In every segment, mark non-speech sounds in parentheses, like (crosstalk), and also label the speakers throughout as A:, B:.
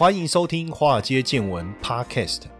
A: 欢迎收听《华尔街见闻》Podcast。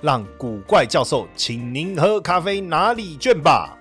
A: 让古怪教授请您喝咖啡拿礼券吧。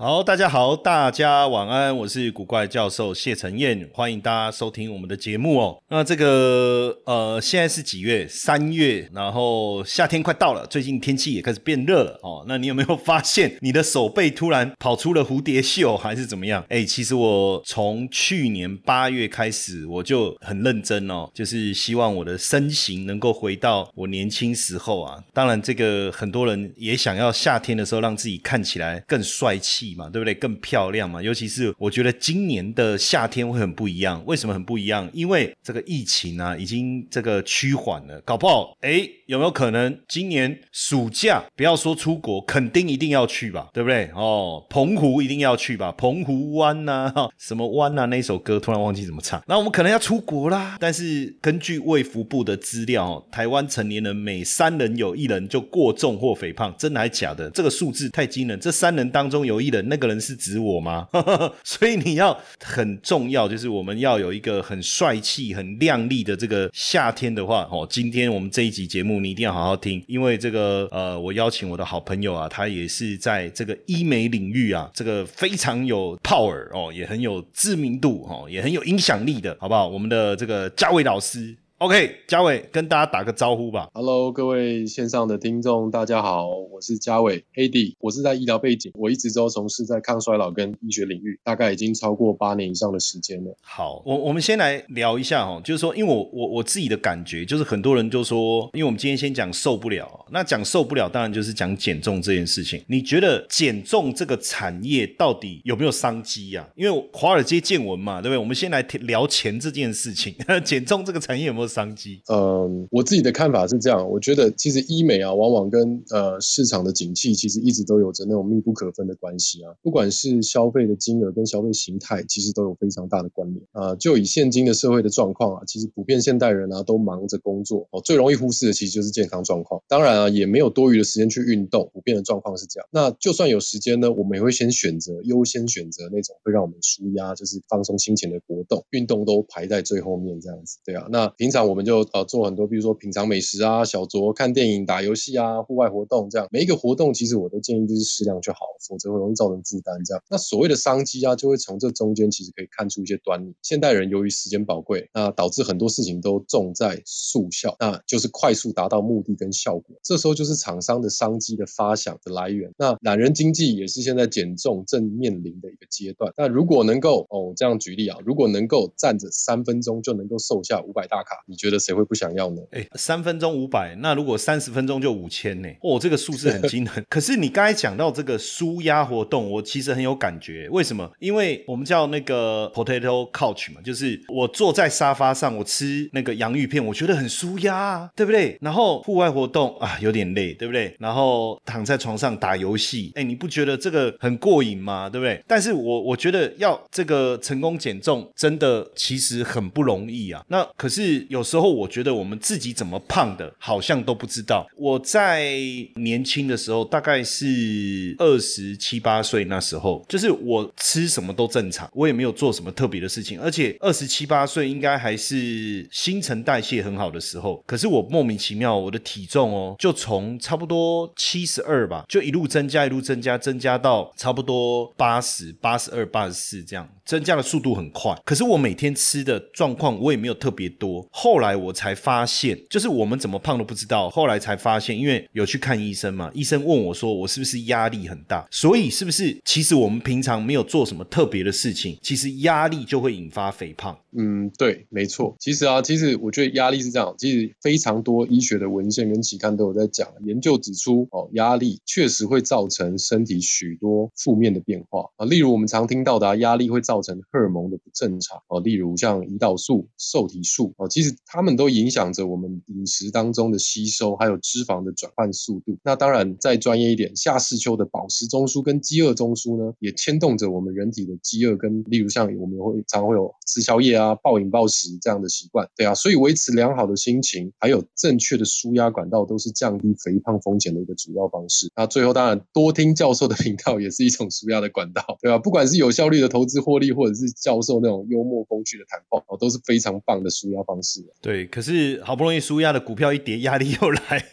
A: 好，大家好，大家晚安，我是古怪教授谢承彦，欢迎大家收听我们的节目哦。那这个呃，现在是几月？三月，然后夏天快到了，最近天气也开始变热了哦。那你有没有发现你的手背突然跑出了蝴蝶袖，还是怎么样？哎，其实我从去年八月开始，我就很认真哦，就是希望我的身形能够回到我年轻时候啊。当然，这个很多人也想要夏天的时候让自己看起来更帅气。嘛，对不对？更漂亮嘛。尤其是我觉得今年的夏天会很不一样。为什么很不一样？因为这个疫情啊，已经这个趋缓了。搞不好，哎，有没有可能今年暑假不要说出国，肯定一定要去吧？对不对？哦，澎湖一定要去吧？澎湖湾呐，什么湾呐？那首歌突然忘记怎么唱。那我们可能要出国啦。但是根据卫福部的资料，台湾成年人每三人有一人就过重或肥胖，真的还假的？这个数字太惊人。这三人当中有一人。那个人是指我吗？(laughs) 所以你要很重要，就是我们要有一个很帅气、很靓丽的这个夏天的话，哦，今天我们这一集节目你一定要好好听，因为这个呃，我邀请我的好朋友啊，他也是在这个医美领域啊，这个非常有 power 哦，也很有知名度哦，也很有影响力的，好不好？我们的这个嘉伟老师。OK，嘉伟跟大家打个招呼吧。
B: Hello，各位线上的听众，大家好，我是嘉伟 AD，我是在医疗背景，我一直都从事在抗衰老跟医学领域，大概已经超过八年以上的时间了。
A: 好，我我们先来聊一下哦，就是说，因为我我我自己的感觉，就是很多人就说，因为我们今天先讲受不了，那讲受不了，当然就是讲减重这件事情。你觉得减重这个产业到底有没有商机呀？因为华尔街见闻嘛，对不对？我们先来聊钱这件事情，(laughs) 减重这个产业有没有？商机，
B: 嗯，我自己的看法是这样，我觉得其实医美啊，往往跟呃市场的景气其实一直都有着那种密不可分的关系啊。不管是消费的金额跟消费形态，其实都有非常大的关联啊。就以现今的社会的状况啊，其实普遍现代人啊都忙着工作哦，最容易忽视的其实就是健康状况。当然啊，也没有多余的时间去运动，普遍的状况是这样。那就算有时间呢，我们也会先选择优先选择那种会让我们舒压，就是放松心情的活动，运动都排在最后面这样子。对啊，那平常。那我们就呃做很多，比如说品尝美食啊、小酌、看电影、打游戏啊、户外活动这样。每一个活动其实我都建议就是适量就好，否则会容易造成负担。这样，那所谓的商机啊，就会从这中间其实可以看出一些端倪。现代人由于时间宝贵，那导致很多事情都重在速效，那就是快速达到目的跟效果。这时候就是厂商的商机的发想的来源。那懒人经济也是现在减重正面临的一个阶段。那如果能够哦这样举例啊，如果能够站着三分钟就能够瘦下五百大卡。你觉得谁会不想要呢？
A: 哎，三分钟五百，那如果三十分钟就五千呢？哦，这个数字很惊人。(laughs) 可是你刚才讲到这个舒压活动，我其实很有感觉。为什么？因为我们叫那个 potato couch 嘛，就是我坐在沙发上，我吃那个洋芋片，我觉得很舒压，对不对？然后户外活动啊，有点累，对不对？然后躺在床上打游戏，哎，你不觉得这个很过瘾吗？对不对？但是我我觉得要这个成功减重，真的其实很不容易啊。那可是有。时候我觉得我们自己怎么胖的，好像都不知道。我在年轻的时候，大概是二十七八岁那时候，就是我吃什么都正常，我也没有做什么特别的事情。而且二十七八岁应该还是新陈代谢很好的时候。可是我莫名其妙，我的体重哦，就从差不多七十二吧，就一路增加，一路增加，增加到差不多八十八十二、八十四这样，增加的速度很快。可是我每天吃的状况，我也没有特别多。后来我才发现，就是我们怎么胖都不知道。后来才发现，因为有去看医生嘛，医生问我说：“我是不是压力很大？”所以是不是其实我们平常没有做什么特别的事情，其实压力就会引发肥胖？
B: 嗯，对，没错。其实啊，其实我觉得压力是这样。其实非常多医学的文献跟期刊都有在讲，研究指出哦，压力确实会造成身体许多负面的变化啊。例如我们常听到的，压力会造造成荷尔蒙的不正常哦，例如像胰岛素、受体素哦，其实它们都影响着我们饮食当中的吸收，还有脂肪的转换速度。那当然再专业一点，夏世秋的饱食中枢跟饥饿中枢呢，也牵动着我们人体的饥饿跟，例如像我们会常会有吃宵夜啊、暴饮暴食这样的习惯，对啊，所以维持良好的心情，还有正确的舒压管道，都是降低肥胖风险的一个主要方式。那最后当然多听教授的频道也是一种舒压的管道，对吧？不管是有效率的投资获利，或者是教授那种幽默风趣的谈话，哦，都是非常棒的舒压方式。
A: 对，可是好不容易舒压的股票一跌，压力又来。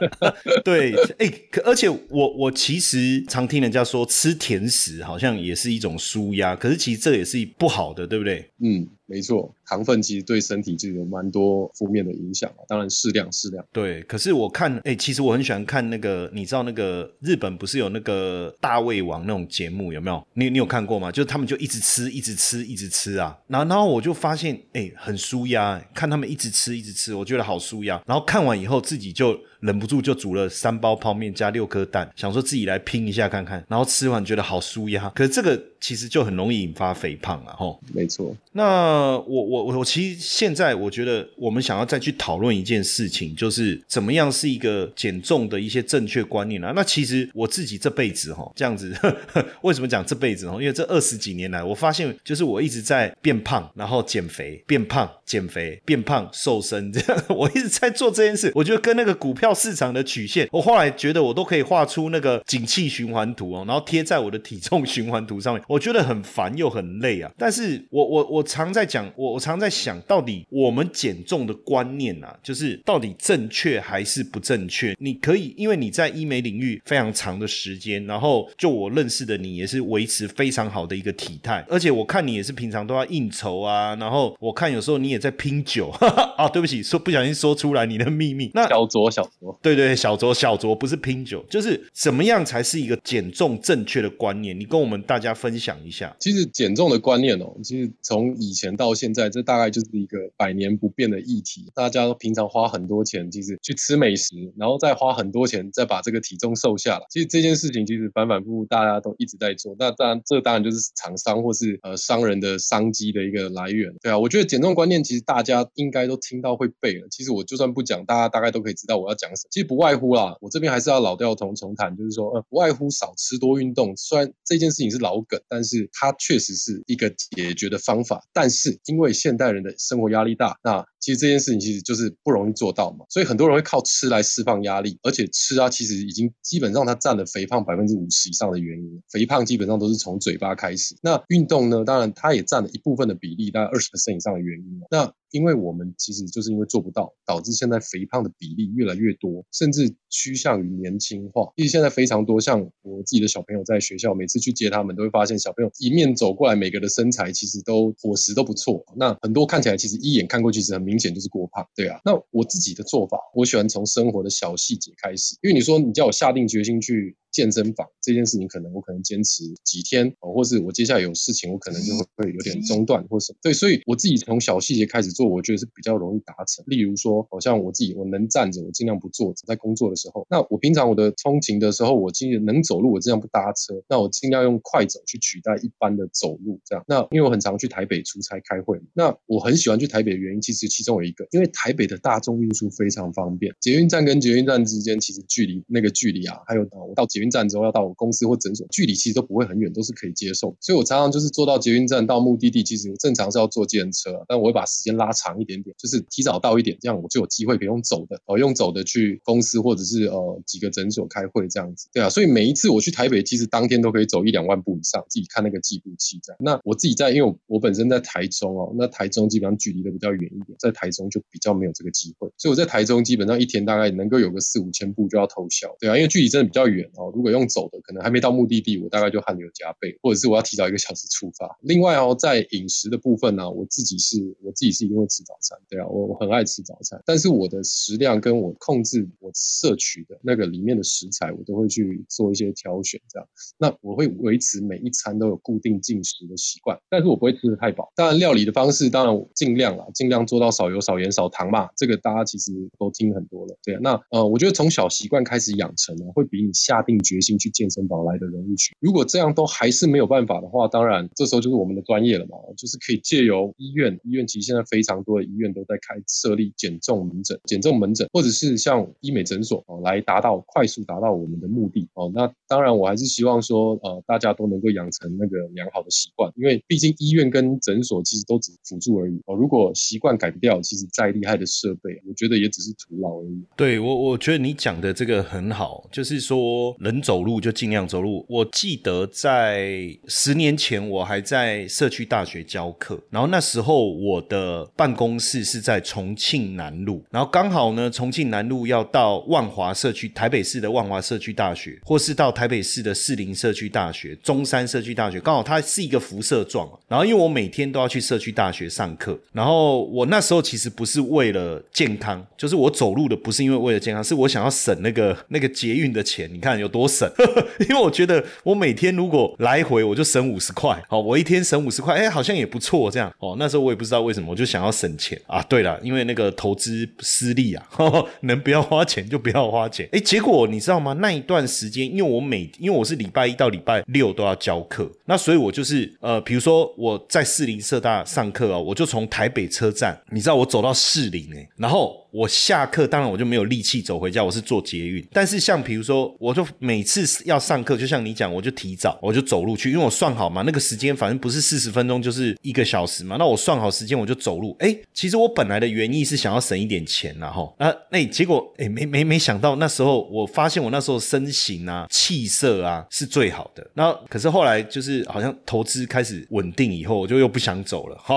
A: (laughs) 对，哎，可而且我我其实常听人家说吃甜食好像也是一种舒压，可是其实这也是不好的，对不对？
B: 嗯。没错，糖分其实对身体就有蛮多负面的影响啊。当然适量，适量。
A: 对，可是我看，哎，其实我很喜欢看那个，你知道那个日本不是有那个大胃王那种节目有没有？你你有看过吗？就是他们就一直吃，一直吃，一直吃啊。然后然后我就发现，哎，很舒压，看他们一直吃，一直吃，我觉得好舒压。然后看完以后自己就。忍不住就煮了三包泡面加六颗蛋，想说自己来拼一下看看，然后吃完觉得好舒压。可是这个其实就很容易引发肥胖啊！吼，
B: 没错。
A: 那我我我我其实现在我觉得我们想要再去讨论一件事情，就是怎么样是一个减重的一些正确观念啊。那其实我自己这辈子哈这样子，(laughs) 为什么讲这辈子哈？因为这二十几年来，我发现就是我一直在变胖，然后减肥，变胖，减肥，变胖，瘦身 (laughs) 这样，我一直在做这件事。我觉得跟那个股票。市场的曲线，我后来觉得我都可以画出那个景气循环图哦，然后贴在我的体重循环图上面。我觉得很烦又很累啊。但是我我我常在讲，我我常在想到底我们减重的观念啊，就是到底正确还是不正确？你可以，因为你在医美领域非常长的时间，然后就我认识的你也是维持非常好的一个体态，而且我看你也是平常都要应酬啊，然后我看有时候你也在拼酒哈哈 (laughs) 啊。对不起，说不小心说出来你的秘密。那
B: 小酌小酌。
A: 对对，小酌小酌不是拼酒，就是怎么样才是一个减重正确的观念？你跟我们大家分享一下。
B: 其实减重的观念哦，其实从以前到现在，这大概就是一个百年不变的议题。大家都平常花很多钱，其实去吃美食，然后再花很多钱再把这个体重瘦下来。其实这件事情其实反反复复，大家都一直在做。那当然，这当然就是厂商或是呃商人的商机的一个来源。对啊，我觉得减重观念其实大家应该都听到会背了。其实我就算不讲，大家大概都可以知道我要讲其实不外乎啦，我这边还是要老调重重谈，就是说，呃，不外乎少吃多运动。虽然这件事情是老梗，但是它确实是一个解决的方法。但是因为现代人的生活压力大，那其实这件事情其实就是不容易做到嘛。所以很多人会靠吃来释放压力，而且吃啊，其实已经基本上它占了肥胖百分之五十以上的原因。肥胖基本上都是从嘴巴开始。那运动呢，当然它也占了一部分的比例，大概二十以上的原因。那因为我们其实就是因为做不到，导致现在肥胖的比例越来越多，甚至趋向于年轻化。其实现在非常多，像我自己的小朋友在学校，每次去接他们，都会发现小朋友一面走过来，每个的身材其实都伙食都不错。那很多看起来其实一眼看过去是很明明显就是过胖，对啊。那我自己的做法，我喜欢从生活的小细节开始，因为你说你叫我下定决心去。健身房这件事情，可能我可能坚持几天哦，或是我接下来有事情，我可能就会会有点中断或什么。对，所以我自己从小细节开始做，我觉得是比较容易达成。例如说，好像我自己我能站着，我尽量不坐着，在工作的时候。那我平常我的通勤的时候，我尽量能走路，我尽量不搭车。那我尽量用快走去取代一般的走路，这样。那因为我很常去台北出差开会，那我很喜欢去台北的原因，其实其中有一个，因为台北的大众运输非常方便，捷运站跟捷运站之间其实距离那个距离啊，还有我到捷运站之后要到我公司或诊所，距离其实都不会很远，都是可以接受。所以我常常就是坐到捷运站到目的地，其实我正常是要坐电车，但我会把时间拉长一点点，就是提早到一点，这样我就有机会可以用走的，哦，用走的去公司或者是呃几个诊所开会这样子，对啊。所以每一次我去台北，其实当天都可以走一两万步以上，自己看那个计步器这样。那我自己在，因为我我本身在台中哦，那台中基本上距离都比较远一点，在台中就比较没有这个机会，所以我在台中基本上一天大概能够有个四五千步就要偷笑，对啊，因为距离真的比较远哦，如果用走的可能。还没到目的地，我大概就汗流浃背，或者是我要提早一个小时出发。另外哦，在饮食的部分呢，我自己是我自己是一定会吃早餐，对啊，我我很爱吃早餐，但是我的食量跟我控制我摄取的那个里面的食材，我都会去做一些挑选，这样。那我会维持每一餐都有固定进食的习惯，但是我不会吃的太饱。当然，料理的方式当然尽量啊，尽量做到少油、少盐、少糖嘛。这个大家其实都听很多了，对啊。那呃，我觉得从小习惯开始养成呢，会比你下定决心去健身房来的容易去。如果这样都还是没有办法的话，当然这时候就是我们的专业了嘛，就是可以借由医院，医院其实现在非常多的医院都在开设立减重门诊、减重门诊，或者是像医美诊所哦，来达到快速达到我们的目的哦。那当然，我还是希望说，呃，大家都能够养成那个良好的习惯，因为毕竟医院跟诊所其实都只是辅助而已哦。如果习惯改不掉，其实再厉害的设备，我觉得也只是徒劳而已。
A: 对我，我觉得你讲的这个很好，就是说能走路就尽量走路。我记得在十年前，我还在社区大学教课，然后那时候我的办公室是在重庆南路，然后刚好呢，重庆南路要到万华社区，台北市的万华社区大学，或是到台北市的士林社区大学、中山社区大学，刚好它是一个辐射状。然后因为我每天都要去社区大学上课，然后我那时候其实不是为了健康，就是我走路的不是因为为了健康，是我想要省那个那个捷运的钱。你看有多省？(laughs) 因为我觉得我每天如果来回我就省五十块，好，我一天省五十块，哎，好像也不错这样。哦，那时候我也不知道为什么，我就想要省钱啊。对了，因为那个投资失利啊，(laughs) 能不要花钱就不要花钱。哎，结果你知道吗？那一段时间，因为我每因为我是礼拜一到礼拜六都要教课，那所以我就是呃，比如说我在士林社大上课啊，我就从台北车站，你知道我走到士林哎，然后。我下课，当然我就没有力气走回家，我是坐捷运。但是像比如说，我就每次要上课，就像你讲，我就提早，我就走路去，因为我算好嘛，那个时间反正不是四十分钟就是一个小时嘛，那我算好时间我就走路。哎，其实我本来的原意是想要省一点钱然后那那结果哎没没没想到那时候我发现我那时候身形啊气色啊是最好的。那可是后来就是好像投资开始稳定以后，我就又不想走了。哈，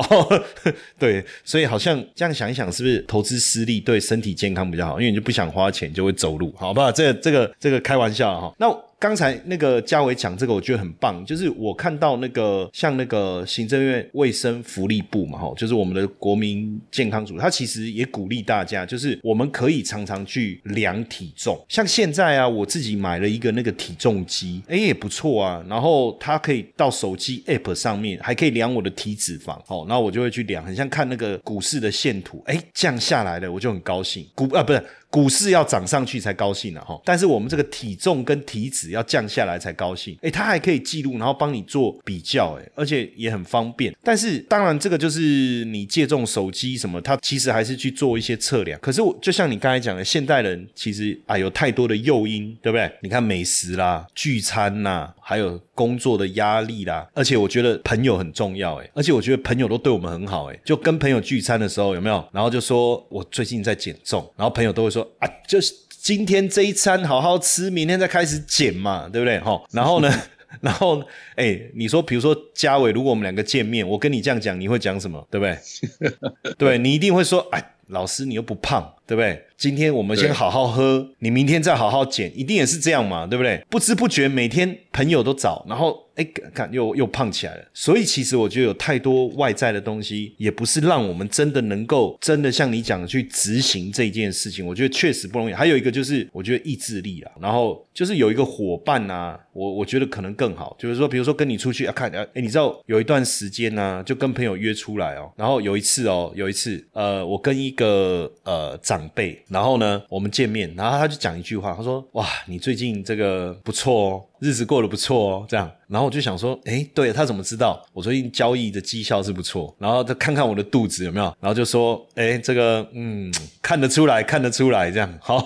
A: (laughs) 对，所以好像这样想一想，是不是投资失利？对身体健康比较好，因为你就不想花钱，就会走路，好吧？这、这个、这个开玩笑哈。那。刚才那个嘉伟讲这个，我觉得很棒。就是我看到那个像那个行政院卫生福利部嘛，哈，就是我们的国民健康组，他其实也鼓励大家，就是我们可以常常去量体重。像现在啊，我自己买了一个那个体重机，哎，也不错啊。然后它可以到手机 App 上面，还可以量我的体脂肪。哦，然后我就会去量，很像看那个股市的线图，哎，降下来了，我就很高兴。股啊，不是。股市要涨上去才高兴呢，哈！但是我们这个体重跟体脂要降下来才高兴。诶，它还可以记录，然后帮你做比较，诶，而且也很方便。但是当然，这个就是你借这种手机什么，它其实还是去做一些测量。可是我就像你刚才讲的，现代人其实啊有太多的诱因，对不对？你看美食啦、聚餐呐，还有工作的压力啦，而且我觉得朋友很重要，诶，而且我觉得朋友都对我们很好，诶，就跟朋友聚餐的时候有没有？然后就说我最近在减重，然后朋友都会说。说啊，就是今天这一餐好好吃，明天再开始减嘛，对不对？哈，然后呢，(laughs) 然后哎，你说，比如说嘉伟，如果我们两个见面，我跟你这样讲，你会讲什么？对不对？对你一定会说，哎，老师你又不胖，对不对？今天我们先好好喝，你明天再好好减，一定也是这样嘛，对不对？不知不觉每天朋友都找，然后。哎，看又又胖起来了，所以其实我觉得有太多外在的东西，也不是让我们真的能够真的像你讲的去执行这件事情。我觉得确实不容易。还有一个就是，我觉得意志力啊，然后就是有一个伙伴啊，我我觉得可能更好。就是说，比如说跟你出去啊，看，哎，你知道有一段时间呢，就跟朋友约出来哦，然后有一次哦，有一次，呃，我跟一个呃长辈，然后呢，我们见面，然后他就讲一句话，他说：“哇，你最近这个不错哦。”日子过得不错哦，这样，然后我就想说，哎，对他怎么知道我最近交易的绩效是不错？然后他看看我的肚子有没有，然后就说，哎，这个，嗯，看得出来，看得出来，这样，(laughs) 好，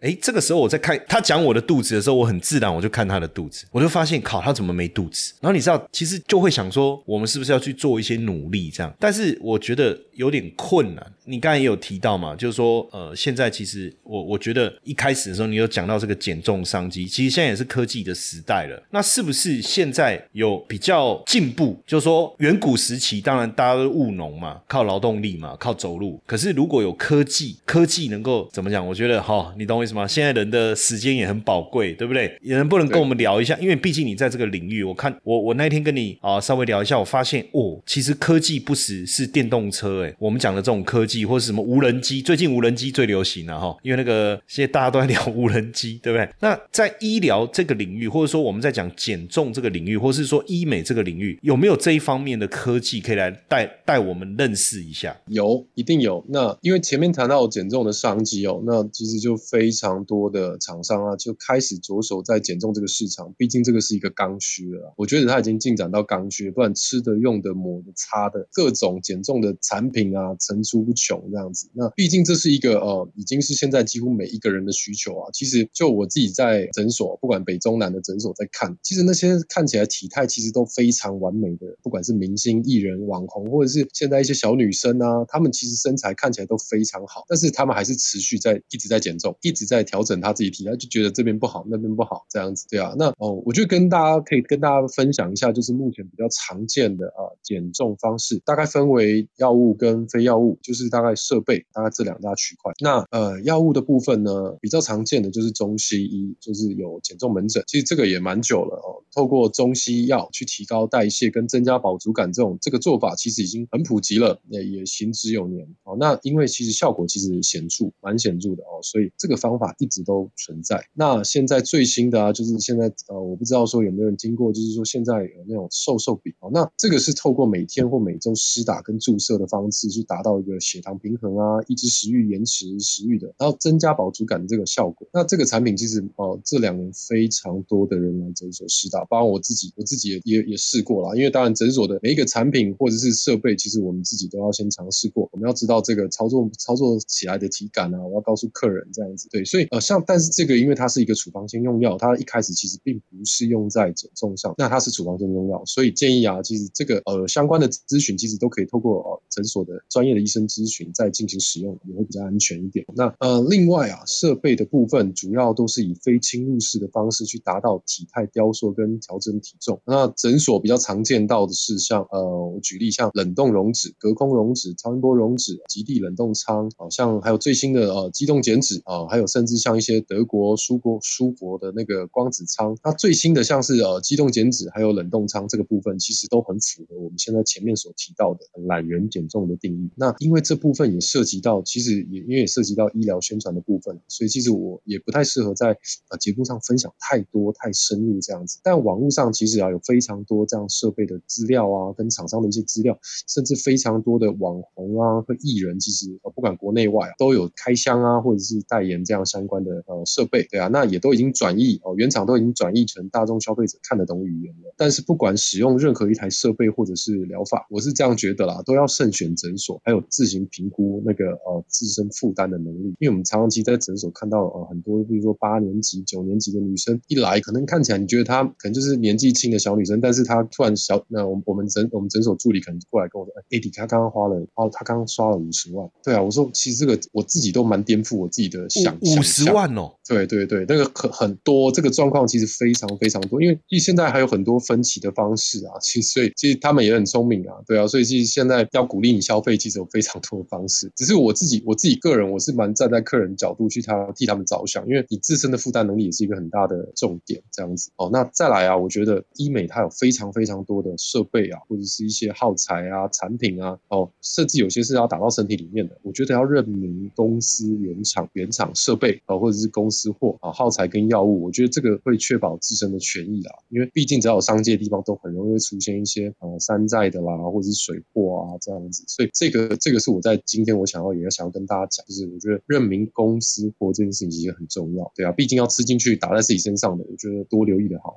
A: 哎，这个时候我在看他讲我的肚子的时候，我很自然我就看他的肚子，我就发现，靠，他怎么没肚子？然后你知道，其实就会想说，我们是不是要去做一些努力这样？但是我觉得有点困难。你刚才也有提到嘛，就是说，呃，现在其实我我觉得一开始的时候，你有讲到这个减重商机，其实现在也是科技的。的时代了。那是不是现在有比较进步？就是说，远古时期当然大家都务农嘛，靠劳动力嘛，靠走路。可是如果有科技，科技能够怎么讲？我觉得哈，你懂我意思吗？现在人的时间也很宝贵，对不对？也能不能跟我们聊一下，因为毕竟你在这个领域，我看我我那天跟你啊稍微聊一下，我发现哦，其实科技不只是电动车，哎，我们讲的这种科技或是什么无人机，最近无人机最流行了哈，因为那个现在大家都在聊无人机，对不对？那在医疗这个领域，或者说我们在讲减重这个领域，或是说医美这个领域，有没有这一方面的科技可以来带带我们认识一下？
B: 有，一定有。那因为前面谈到减重的商机哦，那其实就非常多的厂商啊，就开始着手在减重这个市场。毕竟这个是一个刚需了，我觉得它已经进展到刚需，不管吃的、用的、抹的、擦的，各种减重的产品啊，层出不穷这样子。那毕竟这是一个呃，已经是现在几乎每一个人的需求啊。其实就我自己在诊所，不管北中南的诊所在看，其实那些看起来体态其实都非常完美的，不管是明星、艺人、网红，或者是现在一些小女生啊，她们其实身材看起来都非常好，但是她们还是持续在一直在减重，一直在调整她自己体态，就觉得这边不好，那边不好这样子，对啊。那哦，我就跟大家可以跟大家分享一下，就是目前比较常见的啊减重方式，大概分为药物跟非药物，就是大概设备，大概这两大区块。那呃药物的部分呢，比较常见的就是中西医，就是有减重门诊，其实这个也蛮久了哦。透过中西药去提高代谢跟增加饱足感，这种这个做法其实已经很普及了，也也行之有年哦。那因为其实效果其实显著，蛮显著的哦，所以这个方法一直都存在。那现在最新的啊，就是现在呃，我不知道说有没有人听过，就是说现在有那种瘦瘦笔哦，那这个是透过每天或每周施打跟注射的方式去达到一个血糖平衡啊，抑制食欲、延迟食欲的，然后增加饱足感的这个效果。那这个产品其实哦，这两年非常多的人来诊所试打。包括我自己，我自己也也也试过了，因为当然诊所的每一个产品或者是设备，其实我们自己都要先尝试过，我们要知道这个操作操作起来的体感啊，我要告诉客人这样子。对，所以呃，像但是这个因为它是一个处方先用药，它一开始其实并不是用在减重上，那它是处方先用药，所以建议啊，其实这个呃相关的咨询其实都可以透过呃诊所的专业的医生咨询再进行使用，也会比较安全一点。那呃另外啊，设备的部分主要都是以非侵入式的方式去达到体态雕塑跟调整体重。那诊所比较常见到的是像呃，我举例像冷冻溶脂、隔空溶脂、超音波溶脂、极地冷冻舱，好像还有最新的呃机动减脂啊，还有甚至像一些德国、苏国、苏国的那个光子舱。那最新的像是呃机动减脂还有冷冻舱这个部分，其实都很符合我们现在前面所提到的懒人减重的定义。那因为这部分也涉及到，其实也因为也涉及到医疗宣传的部分，所以其实我也不太适合在呃节目上分享太多太深入这样子。但网络上其实啊有非常多这样设备的资料啊，跟厂商的一些资料，甚至非常多的网红啊和艺人，其实呃不管国内外都有开箱啊，或者是代言这样相关的呃设备，对啊，那也都已经转译哦，原厂都已经转译成大众消费者看得懂语言了。但是不管使用任何一台设备或者是疗法，我是这样觉得啦，都要慎选诊所，还有自行评估那个呃自身负担的能力。因为我们常常其实在诊所看到呃很多，比如说八年级、九年级的女生一来，可能看起来你觉得她可能就是年纪轻的小女生，但是她突然小，那我我们诊我们诊所助理可能过来跟我说，哎，迪她刚刚花了，哦，她刚刚刷了五十万。对啊，我说其实这个我自己都蛮颠覆我自己的想
A: 五十万哦。
B: 对对对，那个很很多，这个状况其实非常非常多，因为其实现在还有很多分期的方式啊，其实所以其实他们也很聪明啊，对啊，所以其实现在要鼓励你消费，其实有非常多的方式。只是我自己我自己个人，我是蛮站在客人角度去他替他们着想，因为你自身的负担能力也是一个很大的重点，这样子。哦，那再来啊，我觉得医美它有非常非常多的设备啊，或者是一些耗材啊、产品啊，哦，甚至有些是要打到身体里面的，我觉得要认明公司原厂原厂设备啊，或者是公司货啊，耗材跟药物，我觉得这个会确保自身的权益啊，因为毕竟只要有商界的地方，都很容易会出现一些呃山寨的啦，或者是水货啊这样子，所以这个这个是我在今天我想要也要想要跟大家讲，就是我觉得认明公司货这件事情其实很重要，对啊，毕竟要吃进去打在自己身上的，我觉得多留意的好。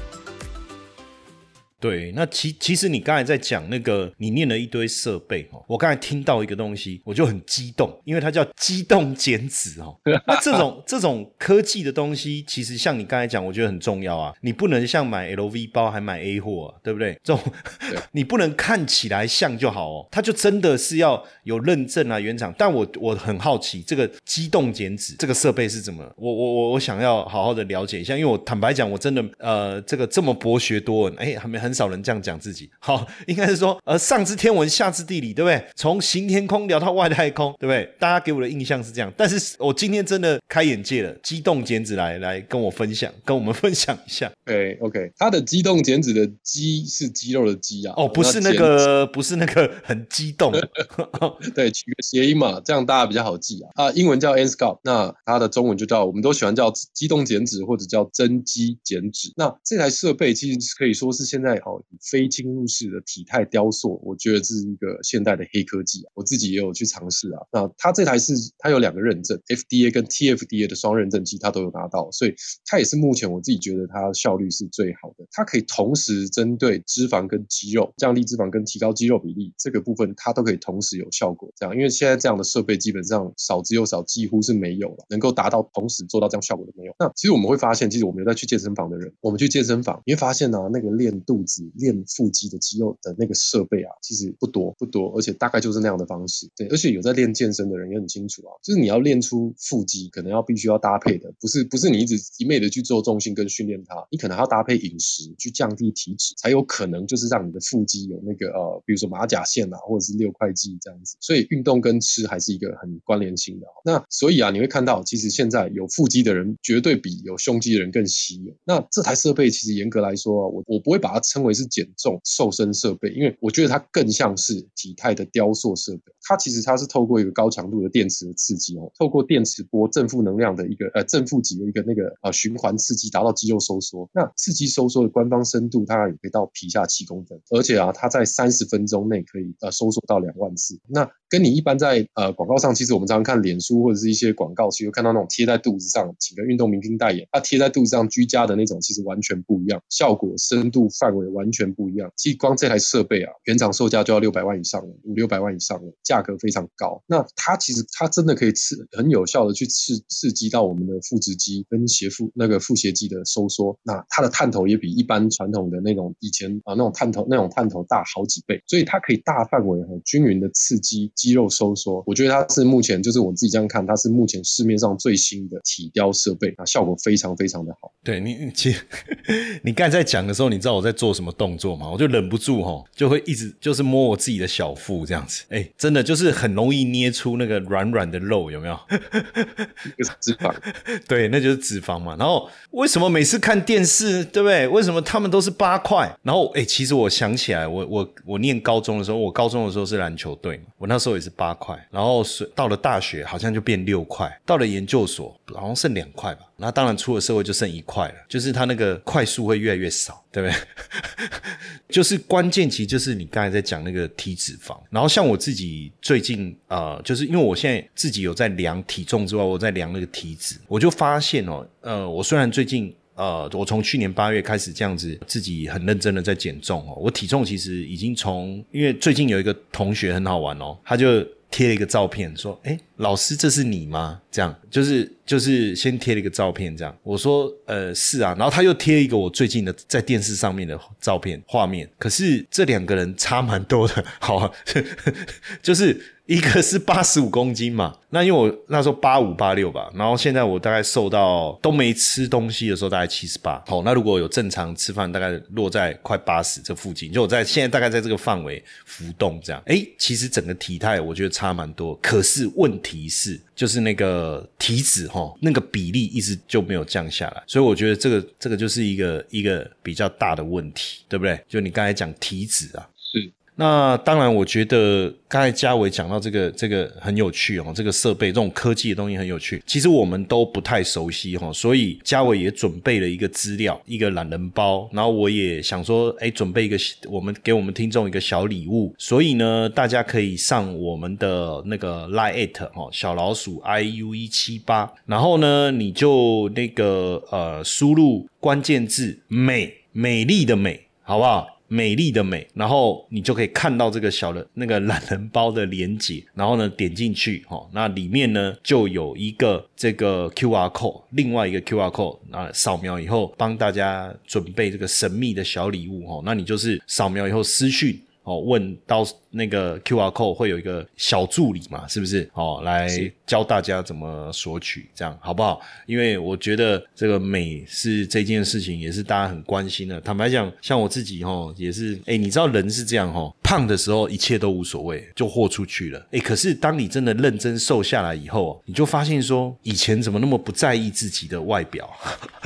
A: 对，那其其实你刚才在讲那个，你念了一堆设备哦，我刚才听到一个东西，我就很激动，因为它叫机动减脂哦。那这种 (laughs) 这种科技的东西，其实像你刚才讲，我觉得很重要啊。你不能像买 LV 包还买 A 货，啊对不对？这种 (laughs) 你不能看起来像就好哦，它就真的是要有认证啊，原厂。但我我很好奇，这个机动减脂这个设备是怎么？我我我我想要好好的了解一下，因为我坦白讲，我真的呃，这个这么博学多闻，哎，还没很。很少人这样讲自己，好，(laughs) 应该是说，呃，上知天文，下知地理，对不对？从行天空聊到外太空，对不对？大家给我的印象是这样，但是我今天真的开眼界了，机动减脂来来跟我分享，跟我们分享一下。
B: 对，OK，它的机动减脂的肌是肌肉的肌啊，
A: 哦，不是那个，不是那个很激动，(laughs)
B: 对，取个谐音嘛，这样大家比较好记啊。啊，英文叫 NSCOP，那它的中文就叫，我们都喜欢叫机动减脂或者叫增肌减脂。那这台设备其实可以说是现在。哦，非侵入式的体态雕塑，我觉得这是一个现代的黑科技啊！我自己也有去尝试啊。那它这台是它有两个认证，FDA 跟 TFDA 的双认证，机它都有拿到，所以它也是目前我自己觉得它效率是最好的。它可以同时针对脂肪跟肌肉，降低脂肪跟提高肌肉比例这个部分，它都可以同时有效果。这样，因为现在这样的设备基本上少之又少，几乎是没有了，能够达到同时做到这样效果的没有。那其实我们会发现，其实我们有在去健身房的人，我们去健身房，你会发现呢，那个练肚子。练腹肌的肌肉的那个设备啊，其实不多不多，而且大概就是那样的方式。对，而且有在练健身的人也很清楚啊，就是你要练出腹肌，可能要必须要搭配的，不是不是你一直一昧的去做重心跟训练它，你可能要搭配饮食去降低体脂，才有可能就是让你的腹肌有那个呃，比如说马甲线啊，或者是六块肌这样子。所以运动跟吃还是一个很关联性的。那所以啊，你会看到，其实现在有腹肌的人绝对比有胸肌的人更稀有。那这台设备其实严格来说，我我不会把它称为。是减重瘦身设备，因为我觉得它更像是体态的雕塑设备。它其实它是透过一个高强度的电磁的刺激哦，透过电磁波正负能量的一个呃正负极的一个那个呃循环刺激，达到肌肉收缩。那刺激收缩的官方深度，大概也可以到皮下七公分，而且啊，它在三十分钟内可以呃收缩到两万次。那跟你一般在呃广告上，其实我们常常看脸书或者是一些广告，其实看到那种贴在肚子上，请个运动明星代言，它贴在肚子上居家的那种，其实完全不一样，效果深度范围完。全不一样，其实光这台设备啊，原厂售价就要六百万以上了，五六百万以上了，价格非常高。那它其实它真的可以刺很有效的去刺刺激到我们的腹直肌跟斜腹那个腹斜肌的收缩。那它的探头也比一般传统的那种以前啊那种探头那种探头大好几倍，所以它可以大范围和均匀的刺激肌肉收缩。我觉得它是目前就是我自己这样看，它是目前市面上最新的体雕设备，啊，效果非常非常的好。
A: 对你，其实 (laughs) 你刚才在讲的时候，你知道我在做什么？动作嘛，我就忍不住哈，就会一直就是摸我自己的小腹这样子，哎，真的就是很容易捏出那个软软的肉，有没有？
B: 脂肪，(laughs)
A: 对，那就是脂肪嘛。然后为什么每次看电视，对不对？为什么他们都是八块？然后哎，其实我想起来，我我我念高中的时候，我高中的时候是篮球队嘛，我那时候也是八块。然后是到了大学，好像就变六块，到了研究所，好像剩两块吧。那当然出了社会就剩一块了，就是它那个块数会越来越少，对不对？(laughs) 就是关键其实就是你刚才在讲那个体脂肪。然后像我自己最近呃，就是因为我现在自己有在量体重之外，我在量那个体脂，我就发现哦，呃，我虽然最近呃，我从去年八月开始这样子自己很认真的在减重哦，我体重其实已经从因为最近有一个同学很好玩哦，他就贴了一个照片说，哎。老师，这是你吗？这样就是就是先贴了一个照片，这样。我说呃是啊，然后他又贴一个我最近的在电视上面的照片画面，可是这两个人差蛮多的，(laughs) 好，(laughs) 就是。一个是八十五公斤嘛，那因为我那时候八五八六吧，然后现在我大概瘦到都没吃东西的时候大概七十八，好，那如果有正常吃饭，大概落在快八十这附近，就我在现在大概在这个范围浮动这样，哎，其实整个体态我觉得差蛮多，可是问题提示就是那个体脂哈，那个比例一直就没有降下来，所以我觉得这个这个就是一个一个比较大的问题，对不对？就你刚才讲体脂啊。那当然，我觉得刚才嘉伟讲到这个，这个很有趣哦。这个设备，这种科技的东西很有趣。其实我们都不太熟悉哈，所以嘉伟也准备了一个资料，一个懒人包。然后我也想说，哎，准备一个我们给我们听众一个小礼物。所以呢，大家可以上我们的那个 lie at 哦，小老鼠 i u 一七八，然后呢，你就那个呃，输入关键字“美”，美丽的美，好不好？美丽的美，然后你就可以看到这个小的那个懒人包的连接，然后呢点进去，哈，那里面呢就有一个这个 Q R code，另外一个 Q R code，啊，扫描以后帮大家准备这个神秘的小礼物，哈，那你就是扫描以后私讯。哦，问到那个 Q R code 会有一个小助理嘛？是不是？哦，来教大家怎么索取，这样好不好？因为我觉得这个美是这件事情，也是大家很关心的。坦白讲，像我自己哈，也是，哎，你知道人是这样哈，胖的时候一切都无所谓，就豁出去了。哎，可是当你真的认真瘦下来以后，你就发现说，以前怎么那么不在意自己的外表？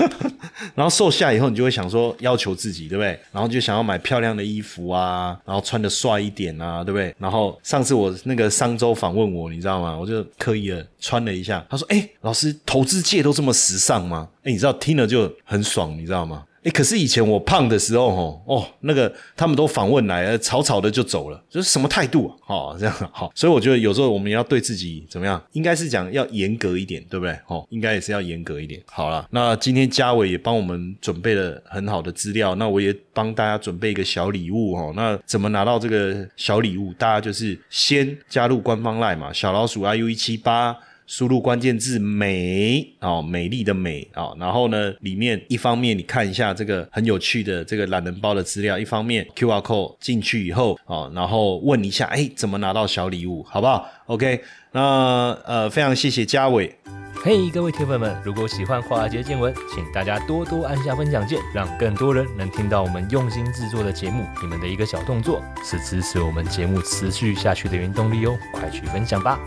A: (laughs) 然后瘦下以后，你就会想说要求自己，对不对？然后就想要买漂亮的衣服啊，然后穿的帅一点啊，对不对？然后上次我那个商周访问我，你知道吗？我就刻意的穿了一下。他说：“哎，老师，投资界都这么时尚吗？”哎，你知道听了就很爽，你知道吗？哎，可是以前我胖的时候，吼哦，那个他们都访问来，草草的就走了，就是什么态度啊？哦，这样好，所以我觉得有时候我们要对自己怎么样，应该是讲要严格一点，对不对？哦，应该也是要严格一点。好了，那今天嘉伟也帮我们准备了很好的资料，那我也帮大家准备一个小礼物哦。那怎么拿到这个小礼物？大家就是先加入官方 line 嘛，小老鼠 iu 一七八。输入关键字“美”哦，美丽的美哦，然后呢，里面一方面你看一下这个很有趣的这个懒人包的资料，一方面 Q R code 进去以后哦，然后问一下，哎，怎么拿到小礼物，好不好？OK，那呃，非常谢谢嘉伟。
C: 嘿，各位铁粉们，如果喜欢华尔街见闻，请大家多多按下分享键，让更多人能听到我们用心制作的节目。你们的一个小动作，是支持我们节目持续下去的原动力哦，快去分享吧。